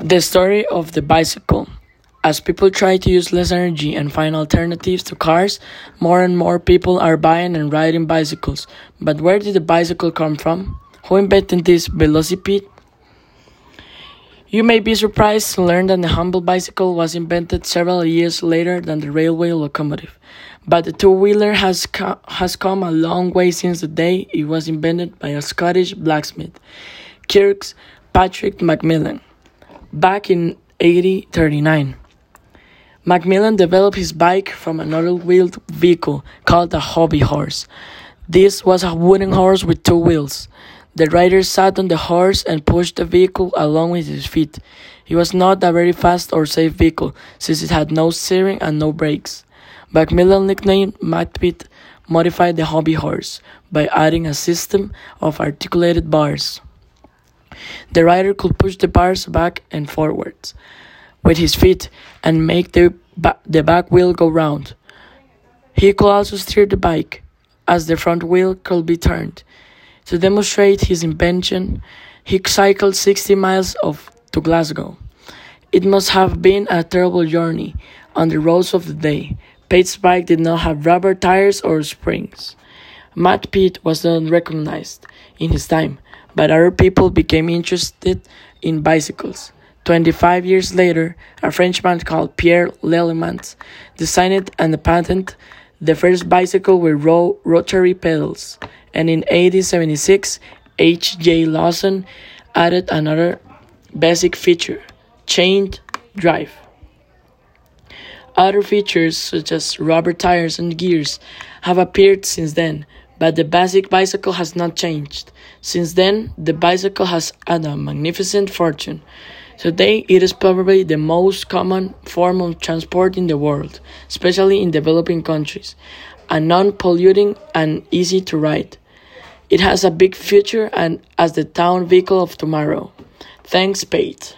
The story of the bicycle. As people try to use less energy and find alternatives to cars, more and more people are buying and riding bicycles. But where did the bicycle come from? Who invented this velocipede? You may be surprised to learn that the humble bicycle was invented several years later than the railway locomotive. But the two wheeler has, co- has come a long way since the day it was invented by a Scottish blacksmith, Kirk Patrick Macmillan, back in 1839. Macmillan developed his bike from another wheeled vehicle called a hobby horse. This was a wooden horse with two wheels. The rider sat on the horse and pushed the vehicle along with his feet. It was not a very fast or safe vehicle, since it had no steering and no brakes. Macmillan nicknamed Macpete modified the hobby horse by adding a system of articulated bars. The rider could push the bars back and forwards with his feet and make the, ba- the back wheel go round. He could also steer the bike, as the front wheel could be turned. To demonstrate his invention, he cycled 60 miles of, to Glasgow. It must have been a terrible journey on the roads of the day. Pate's bike did not have rubber tires or springs. Matt Pitt was not recognized in his time, but other people became interested in bicycles. 25 years later, a Frenchman called Pierre Lallement designed and patented the first bicycle with ro- rotary pedals and in 1876, H.J. Lawson added another basic feature chained drive. Other features, such as rubber tires and gears, have appeared since then, but the basic bicycle has not changed. Since then, the bicycle has had a magnificent fortune. Today, it is probably the most common form of transport in the world, especially in developing countries, a non polluting and easy to ride. It has a big future and as the town vehicle of tomorrow. Thanks, Pate.